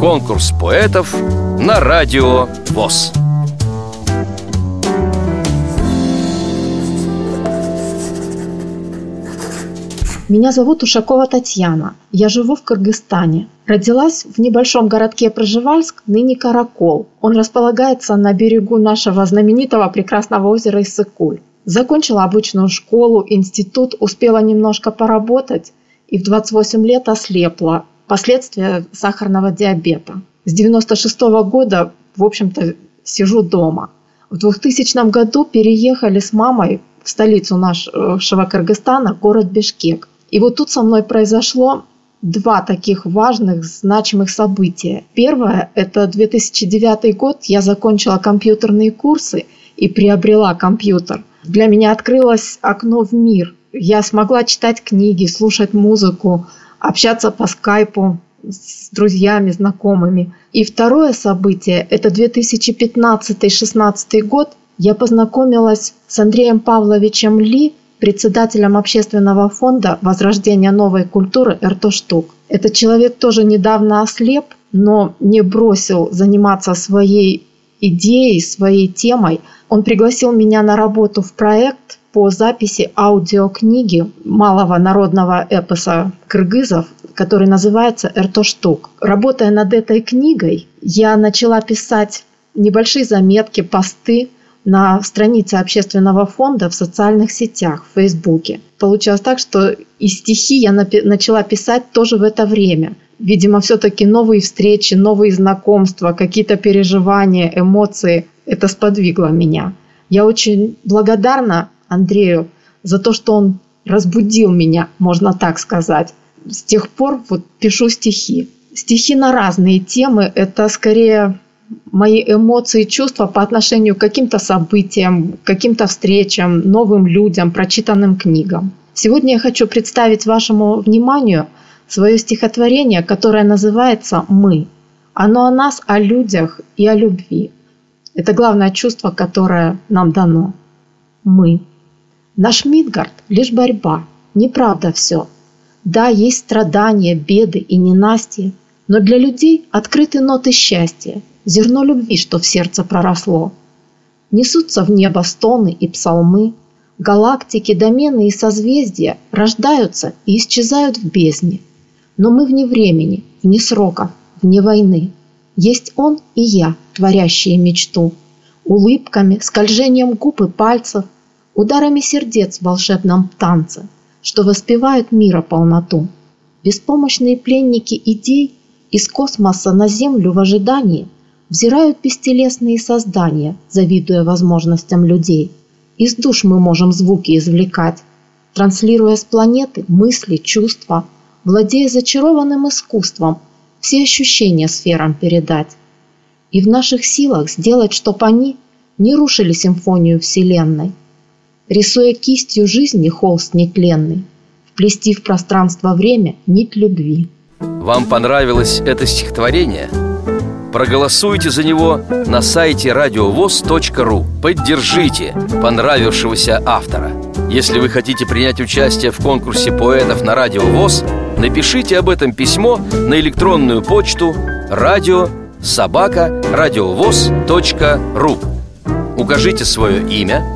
Конкурс поэтов на радио ВОЗ. Меня зовут Ушакова Татьяна. Я живу в Кыргызстане. Родилась в небольшом городке Проживальск, ныне Каракол. Он располагается на берегу нашего знаменитого прекрасного озера Иссыкуль. Закончила обычную школу, институт, успела немножко поработать и в 28 лет ослепла. Последствия сахарного диабета. С 96 года, в общем-то, сижу дома. В 2000 году переехали с мамой в столицу нашего Кыргызстана, город Бишкек. И вот тут со мной произошло два таких важных, значимых события. Первое – это 2009 год. Я закончила компьютерные курсы и приобрела компьютер. Для меня открылось окно в мир. Я смогла читать книги, слушать музыку, общаться по скайпу с друзьями, знакомыми. И второе событие – это 2015-16 год. Я познакомилась с Андреем Павловичем Ли – председателем общественного фонда возрождения новой культуры «Эртоштук». Этот человек тоже недавно ослеп, но не бросил заниматься своей идеей, своей темой. Он пригласил меня на работу в проект по записи аудиокниги малого народного эпоса кыргызов, который называется «Эртоштук». Работая над этой книгой, я начала писать небольшие заметки, посты на странице общественного фонда в социальных сетях, в Фейсбуке. Получилось так, что и стихи я начала писать тоже в это время. Видимо, все-таки новые встречи, новые знакомства, какие-то переживания, эмоции. Это сподвигло меня. Я очень благодарна Андрею за то, что он разбудил меня, можно так сказать. С тех пор вот пишу стихи. Стихи на разные темы. Это скорее мои эмоции чувства по отношению к каким-то событиям, каким-то встречам, новым людям, прочитанным книгам. Сегодня я хочу представить вашему вниманию свое стихотворение, которое называется «Мы». Оно о нас, о людях и о любви. Это главное чувство, которое нам дано. Мы. Наш Мидгард – лишь борьба, неправда все. Да, есть страдания, беды и ненастья, но для людей открыты ноты счастья – зерно любви, что в сердце проросло. Несутся в небо стоны и псалмы, галактики, домены и созвездия рождаются и исчезают в бездне. Но мы вне времени, вне срока, вне войны. Есть он и я, творящие мечту. Улыбками, скольжением губ и пальцев, ударами сердец в волшебном танце, что воспевают мира полноту. Беспомощные пленники идей из космоса на Землю в ожидании взирают бестелесные создания, завидуя возможностям людей. Из душ мы можем звуки извлекать, транслируя с планеты мысли, чувства, владея зачарованным искусством, все ощущения сферам передать. И в наших силах сделать, чтоб они не рушили симфонию Вселенной, рисуя кистью жизни холст нетленный, вплести в пространство время нить любви. Вам понравилось это стихотворение – Проголосуйте за него на сайте радиовоз.ру Поддержите понравившегося автора. Если вы хотите принять участие в конкурсе поэтов на Радио ВОЗ Напишите об этом письмо на электронную почту радио собака радиовоз.ру Укажите свое имя,